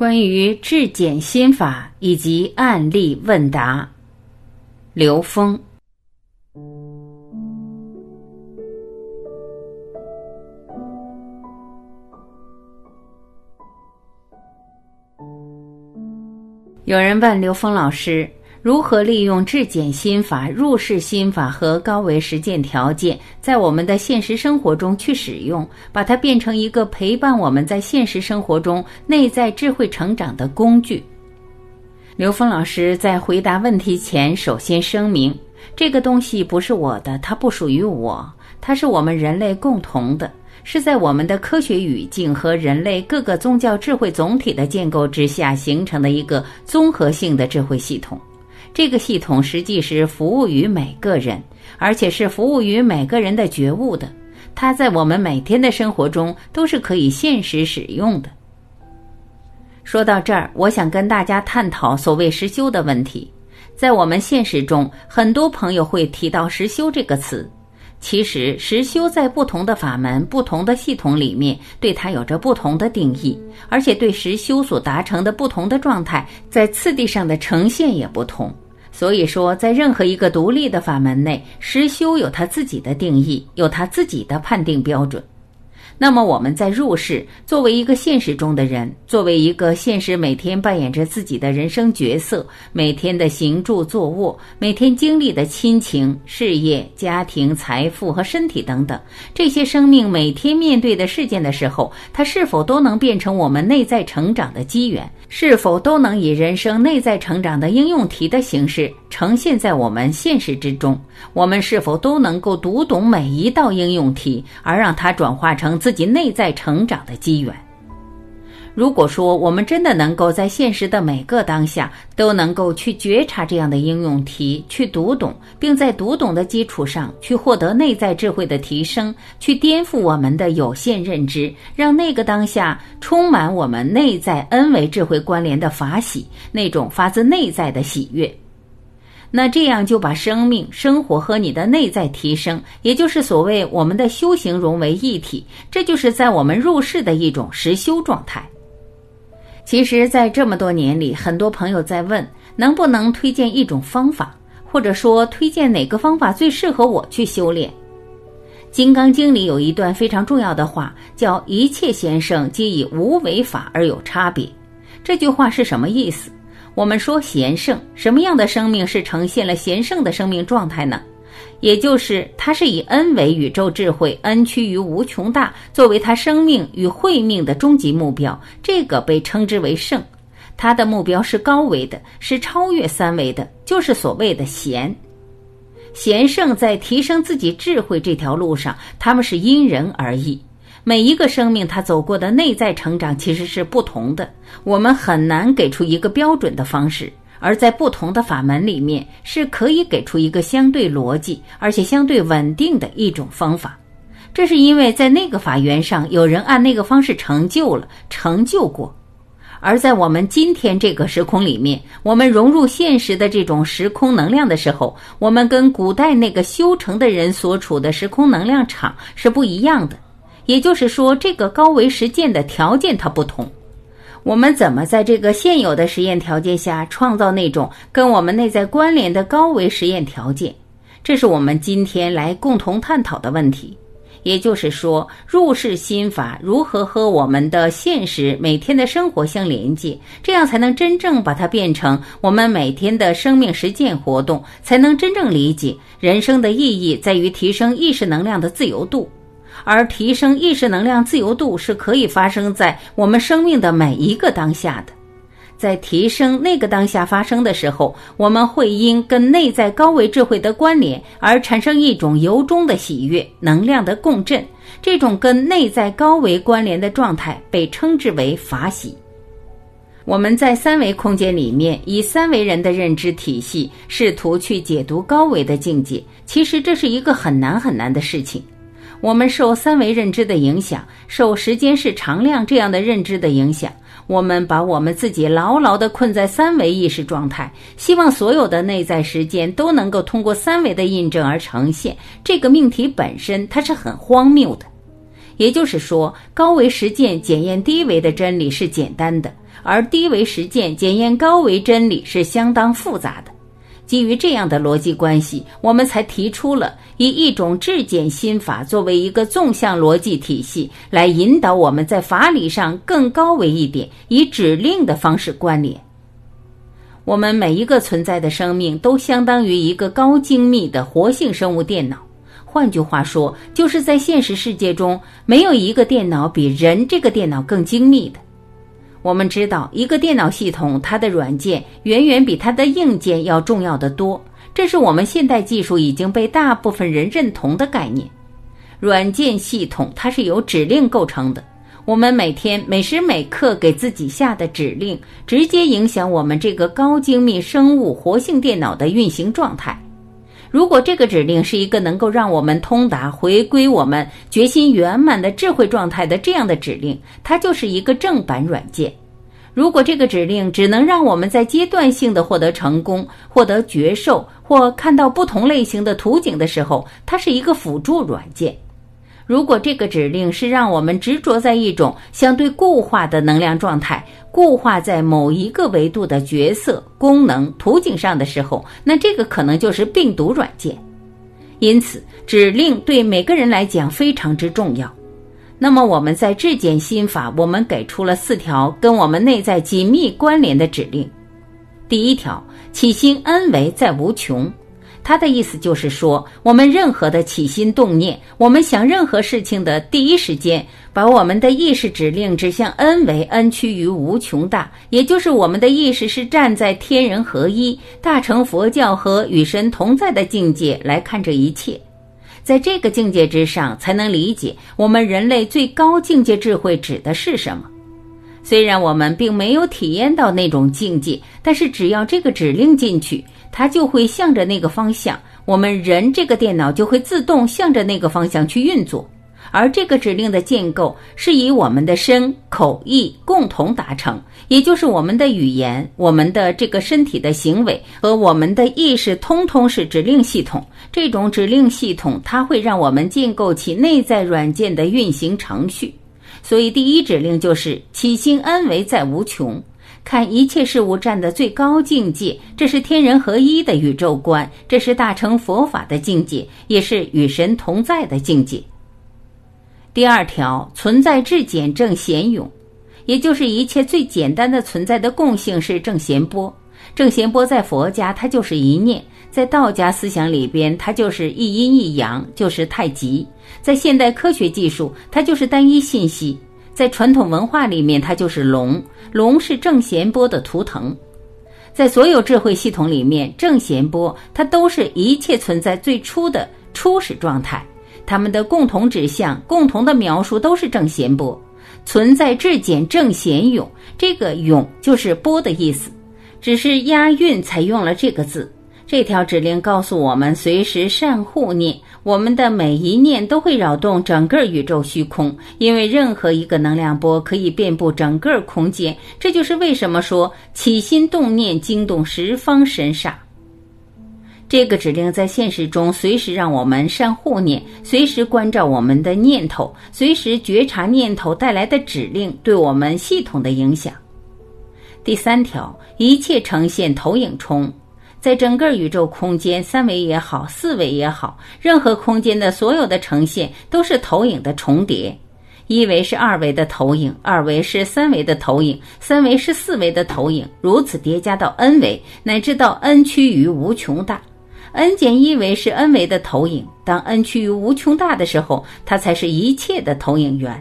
关于质检心法以及案例问答，刘峰。有人问刘峰老师。如何利用质检心法、入世心法和高维实践条件，在我们的现实生活中去使用，把它变成一个陪伴我们在现实生活中内在智慧成长的工具？刘峰老师在回答问题前，首先声明：这个东西不是我的，它不属于我，它是我们人类共同的，是在我们的科学语境和人类各个宗教智慧总体的建构之下形成的一个综合性的智慧系统。这个系统实际是服务于每个人，而且是服务于每个人的觉悟的。它在我们每天的生活中都是可以现实使用的。说到这儿，我想跟大家探讨所谓实修的问题。在我们现实中，很多朋友会提到“实修”这个词。其实，实修在不同的法门、不同的系统里面，对它有着不同的定义，而且对实修所达成的不同的状态，在次第上的呈现也不同。所以说，在任何一个独立的法门内，实修有它自己的定义，有它自己的判定标准。那么我们在入世，作为一个现实中的人，作为一个现实每天扮演着自己的人生角色，每天的行住坐卧，每天经历的亲情、事业、家庭、财富和身体等等这些生命每天面对的事件的时候，它是否都能变成我们内在成长的机缘？是否都能以人生内在成长的应用题的形式呈现在我们现实之中？我们是否都能够读懂每一道应用题，而让它转化成自己内在成长的机缘？如果说我们真的能够在现实的每个当下都能够去觉察这样的应用题，去读懂，并在读懂的基础上去获得内在智慧的提升，去颠覆我们的有限认知，让那个当下充满我们内在恩为智慧关联的法喜，那种发自内在的喜悦。那这样就把生命、生活和你的内在提升，也就是所谓我们的修行融为一体，这就是在我们入世的一种实修状态。其实，在这么多年里，很多朋友在问，能不能推荐一种方法，或者说推荐哪个方法最适合我去修炼。《金刚经》里有一段非常重要的话，叫“一切先生皆以无为法而有差别”。这句话是什么意思？我们说贤圣，什么样的生命是呈现了贤圣的生命状态呢？也就是它是以恩为宇宙智慧，恩趋于无穷大，作为他生命与慧命的终极目标，这个被称之为圣。他的目标是高维的，是超越三维的，就是所谓的贤。贤圣在提升自己智慧这条路上，他们是因人而异。每一个生命他走过的内在成长其实是不同的，我们很难给出一个标准的方式。而在不同的法门里面，是可以给出一个相对逻辑而且相对稳定的一种方法。这是因为在那个法源上，有人按那个方式成就了、成就过。而在我们今天这个时空里面，我们融入现实的这种时空能量的时候，我们跟古代那个修成的人所处的时空能量场是不一样的。也就是说，这个高维实践的条件它不同。我们怎么在这个现有的实验条件下创造那种跟我们内在关联的高维实验条件？这是我们今天来共同探讨的问题。也就是说，入世心法如何和我们的现实每天的生活相连接，这样才能真正把它变成我们每天的生命实践活动，才能真正理解人生的意义在于提升意识能量的自由度。而提升意识能量自由度是可以发生在我们生命的每一个当下的，在提升那个当下发生的时候，我们会因跟内在高维智慧的关联而产生一种由衷的喜悦能量的共振，这种跟内在高维关联的状态被称之为法喜。我们在三维空间里面以三维人的认知体系试图去解读高维的境界，其实这是一个很难很难的事情。我们受三维认知的影响，受时间是常量这样的认知的影响，我们把我们自己牢牢地困在三维意识状态，希望所有的内在时间都能够通过三维的印证而呈现。这个命题本身它是很荒谬的，也就是说，高维实践检验低维的真理是简单的，而低维实践检验高维真理是相当复杂的。基于这样的逻辑关系，我们才提出了以一种质检心法作为一个纵向逻辑体系，来引导我们在法理上更高维一点，以指令的方式关联。我们每一个存在的生命都相当于一个高精密的活性生物电脑。换句话说，就是在现实世界中，没有一个电脑比人这个电脑更精密的。我们知道，一个电脑系统，它的软件远远比它的硬件要重要的多。这是我们现代技术已经被大部分人认同的概念。软件系统它是由指令构成的。我们每天每时每刻给自己下的指令，直接影响我们这个高精密生物活性电脑的运行状态。如果这个指令是一个能够让我们通达回归我们决心圆满的智慧状态的这样的指令，它就是一个正版软件。如果这个指令只能让我们在阶段性的获得成功、获得觉受或看到不同类型的图景的时候，它是一个辅助软件。如果这个指令是让我们执着在一种相对固化的能量状态，固化在某一个维度的角色、功能、图景上的时候，那这个可能就是病毒软件。因此，指令对每个人来讲非常之重要。那么，我们在质检心法，我们给出了四条跟我们内在紧密关联的指令。第一条，起心恩为在无穷。他的意思就是说，我们任何的起心动念，我们想任何事情的第一时间，把我们的意识指令指向恩为恩趋于无穷大，也就是我们的意识是站在天人合一、大乘佛教和与神同在的境界来看这一切，在这个境界之上，才能理解我们人类最高境界智慧指的是什么。虽然我们并没有体验到那种境界，但是只要这个指令进去。它就会向着那个方向，我们人这个电脑就会自动向着那个方向去运作。而这个指令的建构是以我们的身口意共同达成，也就是我们的语言、我们的这个身体的行为和我们的意识，通通是指令系统。这种指令系统，它会让我们建构起内在软件的运行程序。所以，第一指令就是起心安为在无穷。看一切事物站的最高境界，这是天人合一的宇宙观，这是大乘佛法的境界，也是与神同在的境界。第二条，存在至简正贤勇，也就是一切最简单的存在的共性是正弦波。正弦波在佛家它就是一念，在道家思想里边它就是一阴一阳，就是太极。在现代科学技术，它就是单一信息。在传统文化里面，它就是龙，龙是正弦波的图腾。在所有智慧系统里面，正弦波它都是一切存在最初的初始状态，它们的共同指向、共同的描述都是正弦波。存在至简正弦勇，这个勇就是波的意思，只是押韵才用了这个字。这条指令告诉我们，随时善护念。我们的每一念都会扰动整个宇宙虚空，因为任何一个能量波可以遍布整个空间。这就是为什么说起心动念惊动十方神煞。这个指令在现实中随时让我们善护念，随时关照我们的念头，随时觉察念头带来的指令对我们系统的影响。第三条，一切呈现投影冲。在整个宇宙空间，三维也好，四维也好，任何空间的所有的呈现都是投影的重叠。一维是二维的投影，二维是三维的投影，三维是四维的投影，如此叠加到 n 维，乃至到 n 趋于无穷大。n 减一维是 n 维的投影，当 n 趋于无穷大的时候，它才是一切的投影源。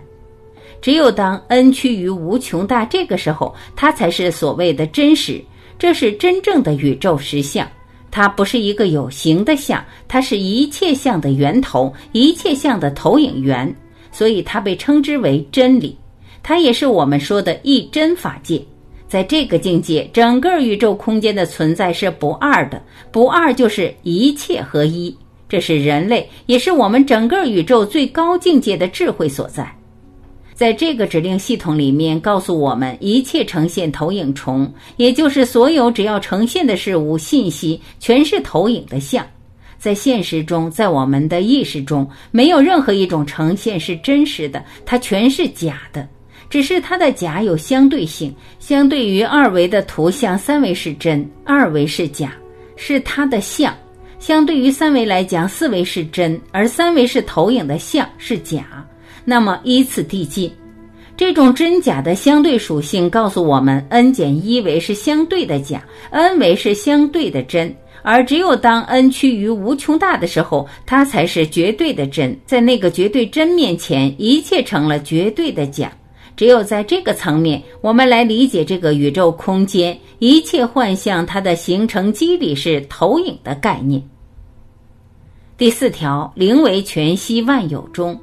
只有当 n 趋于无穷大，这个时候，它才是所谓的真实。这是真正的宇宙实相，它不是一个有形的相，它是一切相的源头，一切相的投影源，所以它被称之为真理。它也是我们说的一真法界。在这个境界，整个宇宙空间的存在是不二的，不二就是一切合一。这是人类，也是我们整个宇宙最高境界的智慧所在。在这个指令系统里面，告诉我们一切呈现投影重，也就是所有只要呈现的事物信息，全是投影的像。在现实中，在我们的意识中，没有任何一种呈现是真实的，它全是假的。只是它的假有相对性，相对于二维的图像，三维是真，二维是假，是它的像；相对于三维来讲，四维是真，而三维是投影的像，是假。那么依次递进，这种真假的相对属性告诉我们，n 减一维是相对的假，n 维是相对的真。而只有当 n 趋于无穷大的时候，它才是绝对的真。在那个绝对真面前，一切成了绝对的假。只有在这个层面，我们来理解这个宇宙空间一切幻象它的形成机理是投影的概念。第四条，零为全息万有中，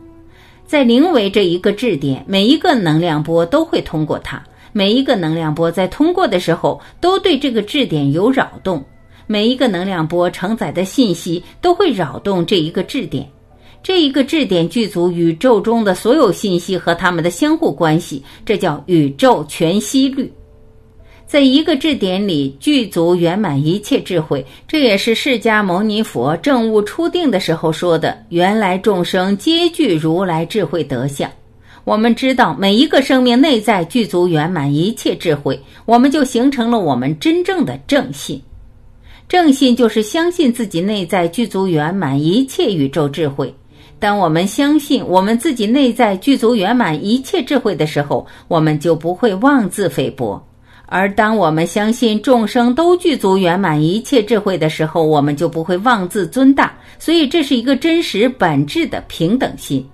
在灵维这一个质点，每一个能量波都会通过它。每一个能量波在通过的时候，都对这个质点有扰动。每一个能量波承载的信息都会扰动这一个质点。这一个质点具足宇宙中的所有信息和它们的相互关系，这叫宇宙全息律。在一个质点里具足圆满一切智慧，这也是释迦牟尼佛正悟初定的时候说的：“原来众生皆具如来智慧德相。”我们知道每一个生命内在具足圆满一切智慧，我们就形成了我们真正的正信。正信就是相信自己内在具足圆满一切宇宙智慧。当我们相信我们自己内在具足圆满一切智慧的时候，我们就不会妄自菲薄；而当我们相信众生都具足圆满一切智慧的时候，我们就不会妄自尊大。所以，这是一个真实本质的平等心。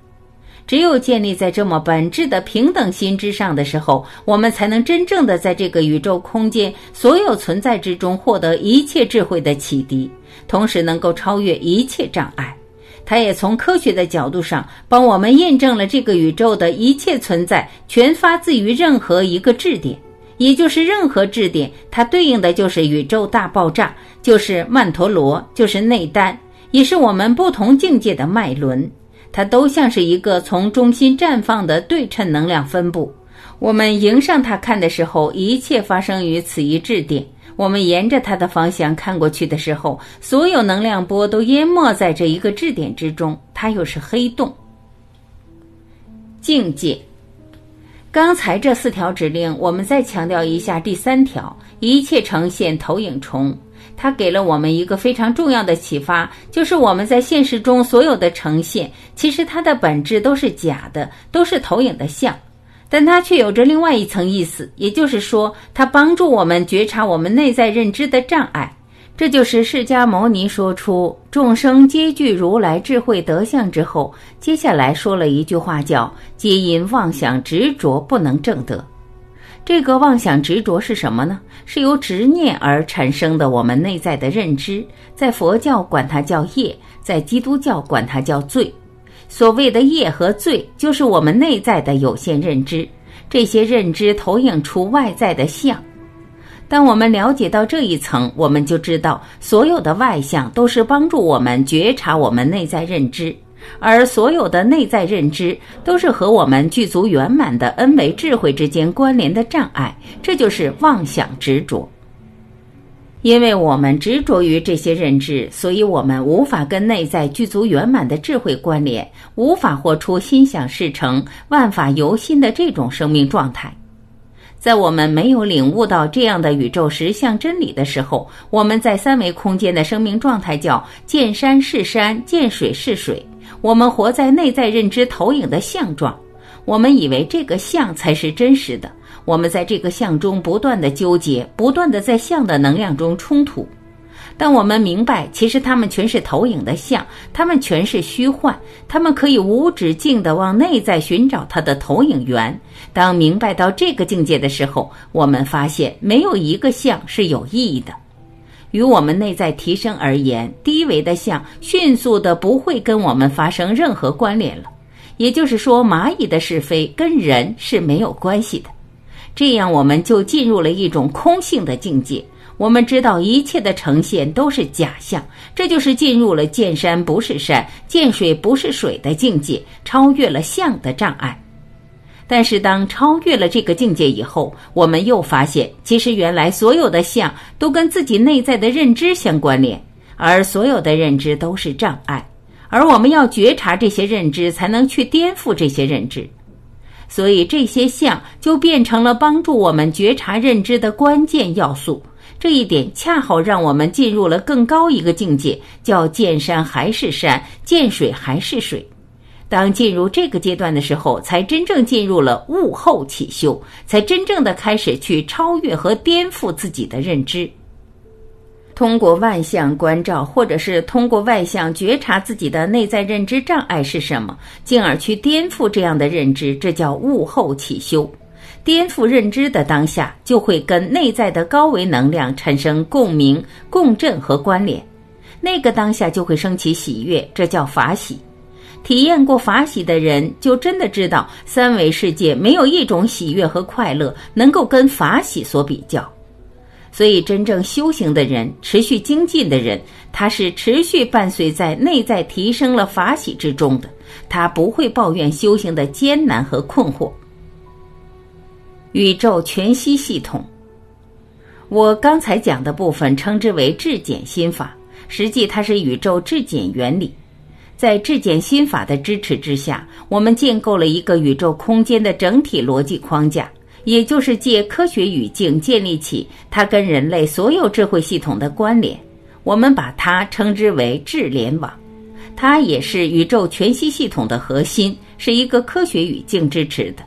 只有建立在这么本质的平等心之上的时候，我们才能真正的在这个宇宙空间所有存在之中获得一切智慧的启迪，同时能够超越一切障碍。它也从科学的角度上帮我们验证了这个宇宙的一切存在全发自于任何一个质点，也就是任何质点，它对应的就是宇宙大爆炸，就是曼陀罗，就是内丹，也是我们不同境界的脉轮。它都像是一个从中心绽放的对称能量分布。我们迎上它看的时候，一切发生于此一质点。我们沿着它的方向看过去的时候，所有能量波都淹没在这一个质点之中，它又是黑洞。境界。刚才这四条指令，我们再强调一下第三条：一切呈现投影重。它给了我们一个非常重要的启发，就是我们在现实中所有的呈现，其实它的本质都是假的，都是投影的像。但它却有着另外一层意思，也就是说，它帮助我们觉察我们内在认知的障碍。这就是释迦牟尼说出“众生皆具如来智慧德相”之后，接下来说了一句话，叫“皆因妄想执着不能证得”。这个妄想执着是什么呢？是由执念而产生的我们内在的认知，在佛教管它叫业，在基督教管它叫罪。所谓的业和罪，就是我们内在的有限认知，这些认知投影出外在的相。当我们了解到这一层，我们就知道，所有的外相都是帮助我们觉察我们内在认知，而所有的内在认知都是和我们具足圆满的恩维智慧之间关联的障碍。这就是妄想执着。因为我们执着于这些认知，所以我们无法跟内在具足圆满的智慧关联，无法活出心想事成、万法由心的这种生命状态。在我们没有领悟到这样的宇宙实相真理的时候，我们在三维空间的生命状态叫见山是山，见水是水。我们活在内在认知投影的相状，我们以为这个相才是真实的。我们在这个相中不断的纠结，不断的在相的能量中冲突。但我们明白，其实它们全是投影的像，它们全是虚幻，它们可以无止境的往内在寻找它的投影源。当明白到这个境界的时候，我们发现没有一个像是有意义的。与我们内在提升而言，低维的像迅速的不会跟我们发生任何关联了。也就是说，蚂蚁的是非跟人是没有关系的。这样，我们就进入了一种空性的境界。我们知道一切的呈现都是假象，这就是进入了见山不是山、见水不是水的境界，超越了相的障碍。但是，当超越了这个境界以后，我们又发现，其实原来所有的相都跟自己内在的认知相关联。而所有的认知都是障碍，而我们要觉察这些认知，才能去颠覆这些认知。所以这些相就变成了帮助我们觉察认知的关键要素。这一点恰好让我们进入了更高一个境界，叫见山还是山，见水还是水。当进入这个阶段的时候，才真正进入了悟后起修，才真正的开始去超越和颠覆自己的认知。通过万象关照，或者是通过外象觉察自己的内在认知障碍是什么，进而去颠覆这样的认知，这叫悟后起修。颠覆认知的当下，就会跟内在的高维能量产生共鸣、共振和关联，那个当下就会升起喜悦，这叫法喜。体验过法喜的人，就真的知道三维世界没有一种喜悦和快乐能够跟法喜所比较。所以，真正修行的人，持续精进的人，他是持续伴随在内在提升了法喜之中的。他不会抱怨修行的艰难和困惑。宇宙全息系统，我刚才讲的部分称之为质简心法，实际它是宇宙质简原理。在质简心法的支持之下，我们建构了一个宇宙空间的整体逻辑框架。也就是借科学语境建立起它跟人类所有智慧系统的关联，我们把它称之为智联网。它也是宇宙全息系统的核心，是一个科学语境支持的。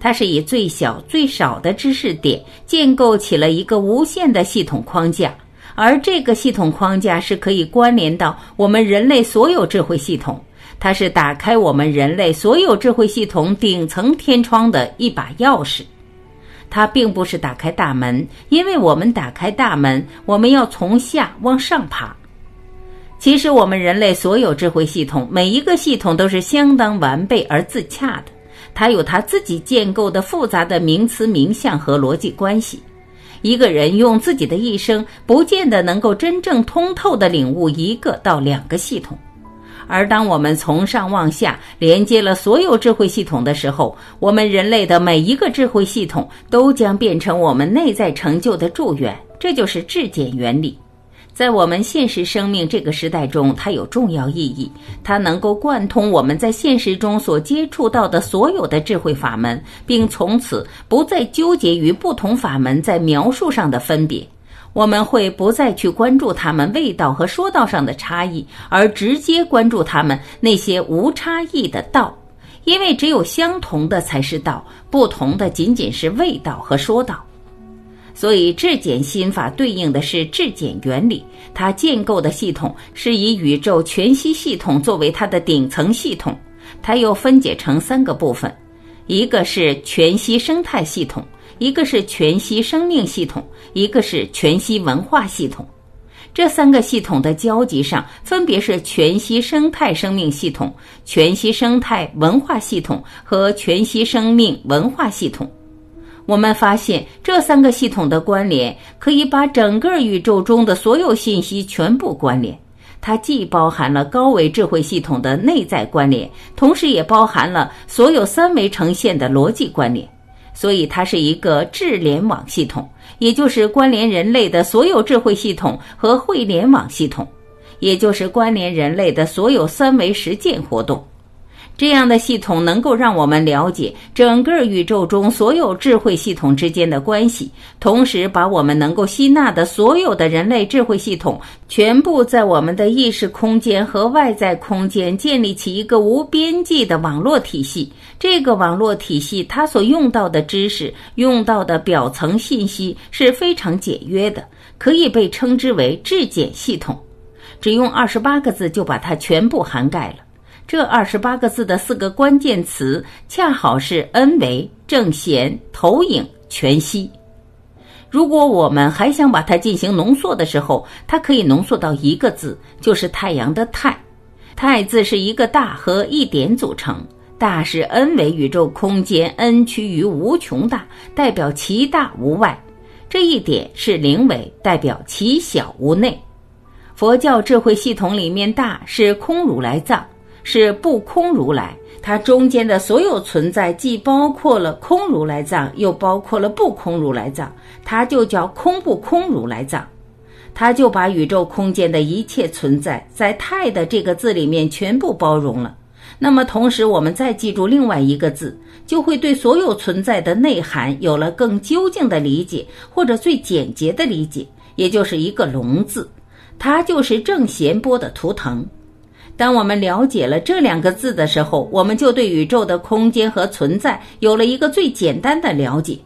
它是以最小最少的知识点建构起了一个无限的系统框架，而这个系统框架是可以关联到我们人类所有智慧系统。它是打开我们人类所有智慧系统顶层天窗的一把钥匙，它并不是打开大门，因为我们打开大门，我们要从下往上爬。其实，我们人类所有智慧系统，每一个系统都是相当完备而自洽的，它有它自己建构的复杂的名词名相和逻辑关系。一个人用自己的一生，不见得能够真正通透的领悟一个到两个系统。而当我们从上往下连接了所有智慧系统的时候，我们人类的每一个智慧系统都将变成我们内在成就的助缘。这就是质简原理，在我们现实生命这个时代中，它有重要意义。它能够贯通我们在现实中所接触到的所有的智慧法门，并从此不再纠结于不同法门在描述上的分别。我们会不再去关注他们味道和说道上的差异，而直接关注他们那些无差异的道，因为只有相同的才是道，不同的仅仅是味道和说道。所以质检心法对应的是质检原理，它建构的系统是以宇宙全息系统作为它的顶层系统，它又分解成三个部分，一个是全息生态系统。一个是全息生命系统，一个是全息文化系统，这三个系统的交集上，分别是全息生态生命系统、全息生态文化系统和全息生命文化系统。我们发现，这三个系统的关联可以把整个宇宙中的所有信息全部关联。它既包含了高维智慧系统的内在关联，同时也包含了所有三维呈现的逻辑关联。所以，它是一个智联网系统，也就是关联人类的所有智慧系统和互联网系统，也就是关联人类的所有三维实践活动。这样的系统能够让我们了解整个宇宙中所有智慧系统之间的关系，同时把我们能够吸纳的所有的人类智慧系统，全部在我们的意识空间和外在空间建立起一个无边际的网络体系。这个网络体系它所用到的知识、用到的表层信息是非常简约的，可以被称之为质检系统。只用二十八个字就把它全部涵盖了。这二十八个字的四个关键词，恰好是 N 维、正弦、投影、全息。如果我们还想把它进行浓缩的时候，它可以浓缩到一个字，就是太阳的太。太字是一个大和一点组成，大是 N 维宇宙空间，N 趋于无穷大，代表其大无外；这一点是零维，代表其小无内。佛教智慧系统里面，大是空如来藏。是不空如来，它中间的所有存在，既包括了空如来藏，又包括了不空如来藏，它就叫空不空如来藏。它就把宇宙空间的一切存在在“太”的这个字里面全部包容了。那么，同时我们再记住另外一个字，就会对所有存在的内涵有了更究竟的理解，或者最简洁的理解，也就是一个“龙”字，它就是正弦波的图腾。当我们了解了这两个字的时候，我们就对宇宙的空间和存在有了一个最简单的了解。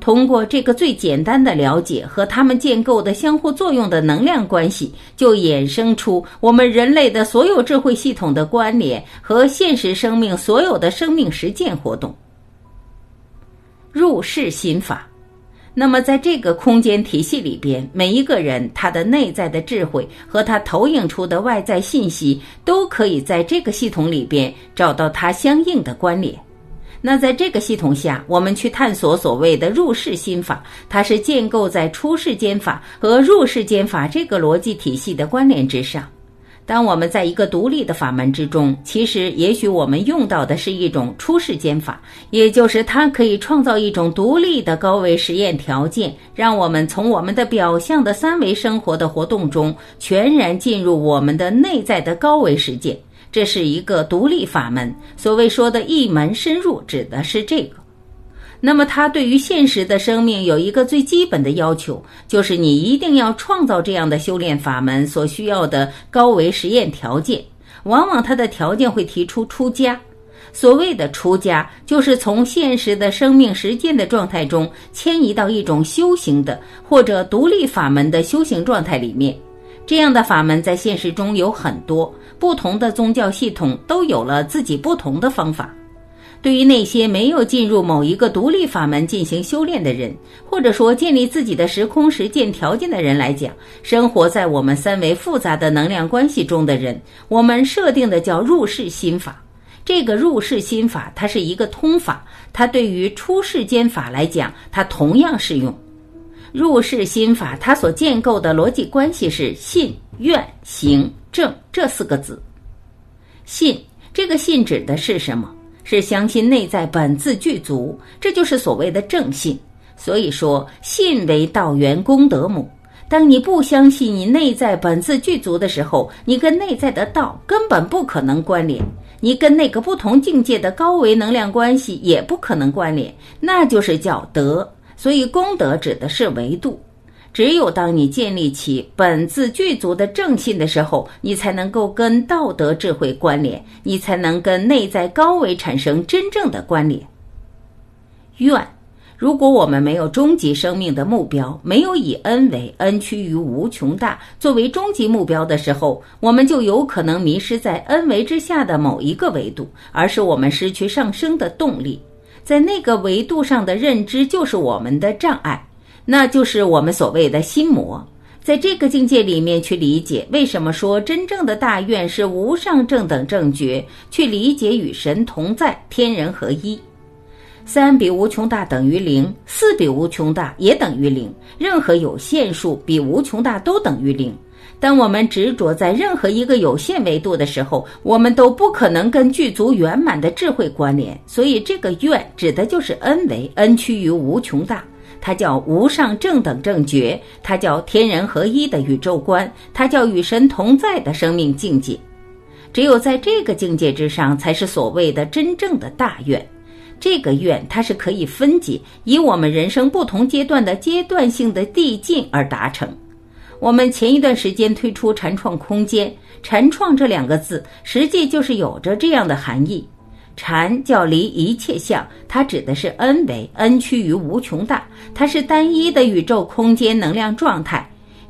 通过这个最简单的了解和它们建构的相互作用的能量关系，就衍生出我们人类的所有智慧系统的关联和现实生命所有的生命实践活动。入世心法，那么在这个空间体系里边，每一个人他的内在的智慧和他投影出的外在信息，都可以在这个系统里边找到它相应的关联。那在这个系统下，我们去探索所谓的入世心法，它是建构在出世间法和入世间法这个逻辑体系的关联之上。当我们在一个独立的法门之中，其实也许我们用到的是一种出世间法，也就是它可以创造一种独立的高维实验条件，让我们从我们的表象的三维生活的活动中，全然进入我们的内在的高维世界。这是一个独立法门，所谓说的一门深入，指的是这个。那么，它对于现实的生命有一个最基本的要求，就是你一定要创造这样的修炼法门所需要的高维实验条件。往往它的条件会提出出家。所谓的出家，就是从现实的生命实践的状态中迁移到一种修行的或者独立法门的修行状态里面。这样的法门在现实中有很多。不同的宗教系统都有了自己不同的方法。对于那些没有进入某一个独立法门进行修炼的人，或者说建立自己的时空实践条件的人来讲，生活在我们三维复杂的能量关系中的人，我们设定的叫入世心法。这个入世心法它是一个通法，它对于出世间法来讲，它同样适用。入世心法它所建构的逻辑关系是信、愿、行。正这四个字，信这个信指的是什么？是相信内在本自具足，这就是所谓的正信。所以说，信为道源功德母。当你不相信你内在本自具足的时候，你跟内在的道根本不可能关联，你跟那个不同境界的高维能量关系也不可能关联，那就是叫德。所以，功德指的是维度。只有当你建立起本自具足的正信的时候，你才能够跟道德智慧关联，你才能跟内在高维产生真正的关联。愿，如果我们没有终极生命的目标，没有以恩为恩趋于无穷大作为终极目标的时候，我们就有可能迷失在恩维之下的某一个维度，而使我们失去上升的动力。在那个维度上的认知就是我们的障碍。那就是我们所谓的心魔，在这个境界里面去理解，为什么说真正的大愿是无上正等正觉？去理解与神同在，天人合一。三比无穷大等于零，四比无穷大也等于零，任何有限数比无穷大都等于零。当我们执着在任何一个有限维度的时候，我们都不可能跟具足圆满的智慧关联。所以，这个愿指的就是 n 为 n 趋于无穷大。它叫无上正等正觉，它叫天人合一的宇宙观，它叫与神同在的生命境界。只有在这个境界之上，才是所谓的真正的大愿。这个愿它是可以分解，以我们人生不同阶段的阶段性的递进而达成。我们前一段时间推出禅创空间，禅创这两个字，实际就是有着这样的含义。禅叫离一切相，它指的是 n 维 n 趋于无穷大，它是单一的宇宙空间能量状态。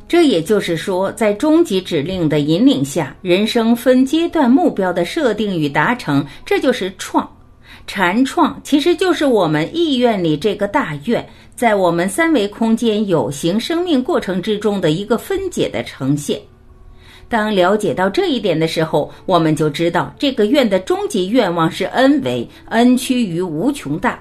这也就是说，在终极指令的引领下，人生分阶段目标的设定与达成，这就是创。禅创其实就是我们意愿里这个大愿，在我们三维空间有形生命过程之中的一个分解的呈现。当了解到这一点的时候，我们就知道这个愿的终极愿望是 n 为 n 趋于无穷大，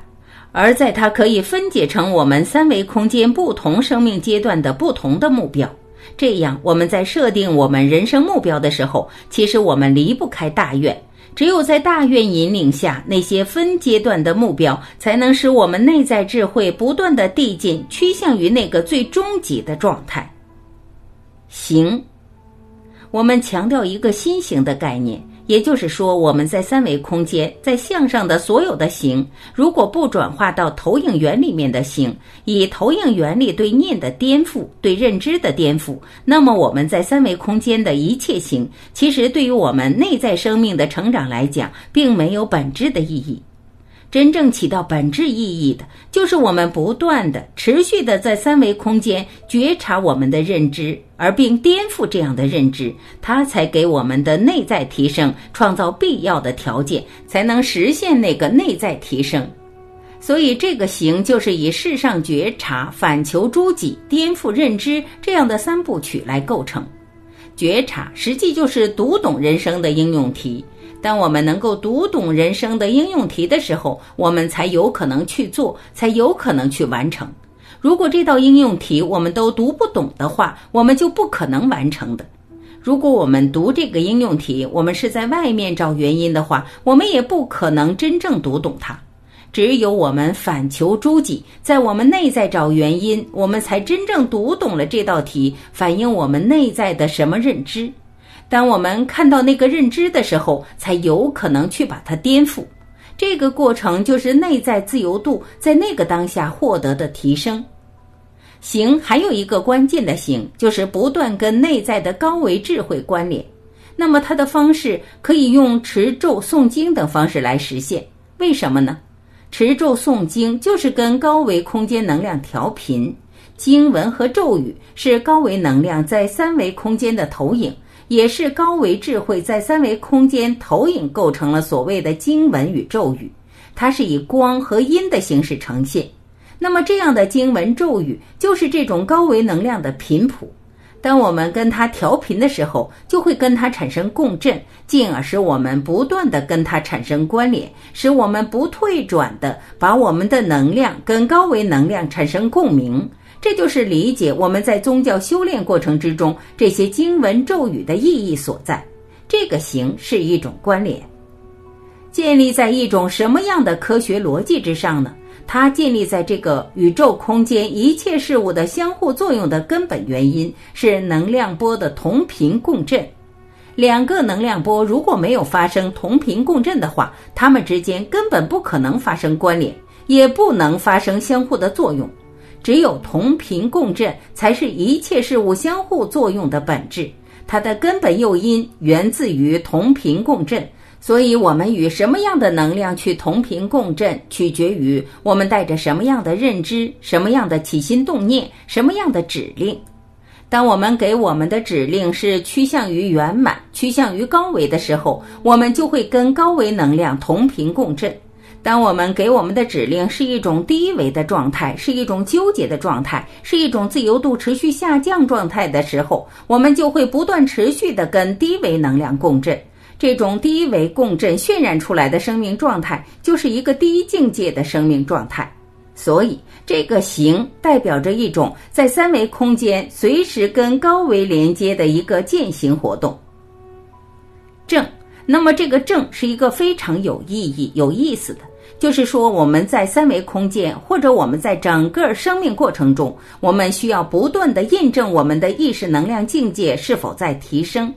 而在它可以分解成我们三维空间不同生命阶段的不同的目标。这样，我们在设定我们人生目标的时候，其实我们离不开大愿。只有在大愿引领下，那些分阶段的目标，才能使我们内在智慧不断的递进，趋向于那个最终极的状态。行。我们强调一个新形的概念。也就是说，我们在三维空间，在向上的所有的形，如果不转化到投影源里面的形，以投影原理对念的颠覆、对认知的颠覆，那么我们在三维空间的一切形，其实对于我们内在生命的成长来讲，并没有本质的意义。真正起到本质意义的，就是我们不断的、持续的在三维空间觉察我们的认知，而并颠覆这样的认知，它才给我们的内在提升创造必要的条件，才能实现那个内在提升。所以，这个行就是以世上觉察、反求诸己、颠覆认知这样的三部曲来构成。觉察实际就是读懂人生的应用题。当我们能够读懂人生的应用题的时候，我们才有可能去做，才有可能去完成。如果这道应用题我们都读不懂的话，我们就不可能完成的。如果我们读这个应用题，我们是在外面找原因的话，我们也不可能真正读懂它。只有我们反求诸己，在我们内在找原因，我们才真正读懂了这道题，反映我们内在的什么认知。当我们看到那个认知的时候，才有可能去把它颠覆。这个过程就是内在自由度在那个当下获得的提升。行还有一个关键的行，就是不断跟内在的高维智慧关联。那么它的方式可以用持咒、诵经等方式来实现。为什么呢？持咒、诵经就是跟高维空间能量调频，经文和咒语是高维能量在三维空间的投影。也是高维智慧在三维空间投影构成了所谓的经文与咒语，它是以光和音的形式呈现。那么这样的经文咒语就是这种高维能量的频谱。当我们跟它调频的时候，就会跟它产生共振，进而使我们不断的跟它产生关联，使我们不退转的把我们的能量跟高维能量产生共鸣。这就是理解我们在宗教修炼过程之中这些经文咒语的意义所在。这个形是一种关联，建立在一种什么样的科学逻辑之上呢？它建立在这个宇宙空间一切事物的相互作用的根本原因是能量波的同频共振。两个能量波如果没有发生同频共振的话，它们之间根本不可能发生关联，也不能发生相互的作用。只有同频共振，才是一切事物相互作用的本质。它的根本诱因源自于同频共振，所以我们与什么样的能量去同频共振，取决于我们带着什么样的认知、什么样的起心动念、什么样的指令。当我们给我们的指令是趋向于圆满、趋向于高维的时候，我们就会跟高维能量同频共振。当我们给我们的指令是一种低维的状态，是一种纠结的状态，是一种自由度持续下降状态的时候，我们就会不断持续的跟低维能量共振。这种低维共振渲染出来的生命状态，就是一个低境界的生命状态。所以，这个形代表着一种在三维空间随时跟高维连接的一个践行活动。正，那么这个正是一个非常有意义、有意思的。就是说，我们在三维空间，或者我们在整个生命过程中，我们需要不断的印证我们的意识能量境界是否在提升。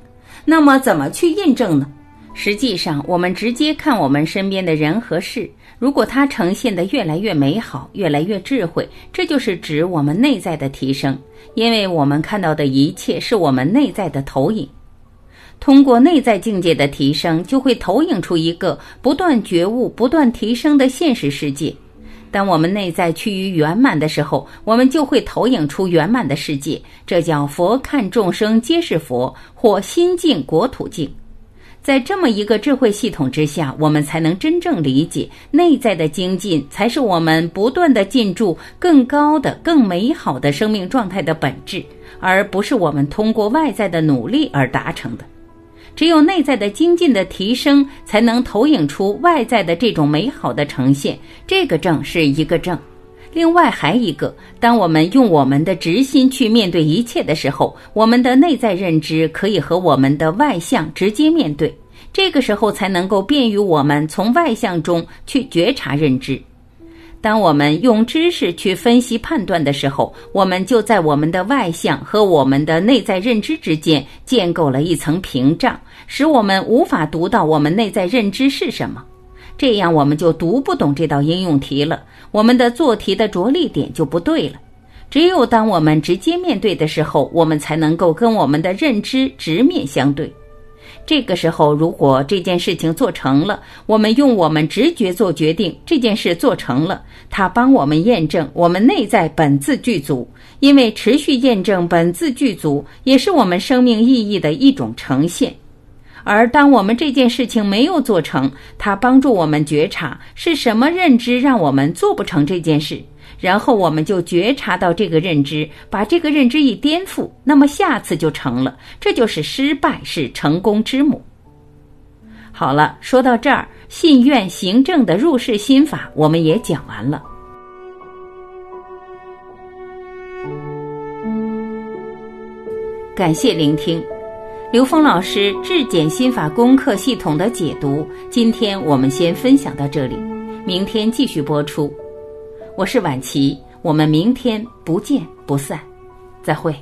那么，怎么去印证呢？实际上，我们直接看我们身边的人和事，如果它呈现的越来越美好，越来越智慧，这就是指我们内在的提升，因为我们看到的一切是我们内在的投影。通过内在境界的提升，就会投影出一个不断觉悟、不断提升的现实世界。当我们内在趋于圆满的时候，我们就会投影出圆满的世界。这叫佛看众生皆是佛，或心境国土境。在这么一个智慧系统之下，我们才能真正理解内在的精进，才是我们不断的进驻更高的、更美好的生命状态的本质，而不是我们通过外在的努力而达成的。只有内在的精进的提升，才能投影出外在的这种美好的呈现。这个正是一个正，另外还一个，当我们用我们的直心去面对一切的时候，我们的内在认知可以和我们的外向直接面对。这个时候才能够便于我们从外向中去觉察认知。当我们用知识去分析判断的时候，我们就在我们的外向和我们的内在认知之间建构了一层屏障，使我们无法读到我们内在认知是什么。这样我们就读不懂这道应用题了，我们的做题的着力点就不对了。只有当我们直接面对的时候，我们才能够跟我们的认知直面相对。这个时候，如果这件事情做成了，我们用我们直觉做决定，这件事做成了，它帮我们验证我们内在本自具足。因为持续验证本自具足，也是我们生命意义的一种呈现。而当我们这件事情没有做成，它帮助我们觉察是什么认知让我们做不成这件事。然后我们就觉察到这个认知，把这个认知一颠覆，那么下次就成了。这就是失败是成功之母。好了，说到这儿，信愿行正的入世心法我们也讲完了。感谢聆听，刘峰老师质检心法功课系统的解读。今天我们先分享到这里，明天继续播出。我是晚琪，我们明天不见不散，再会。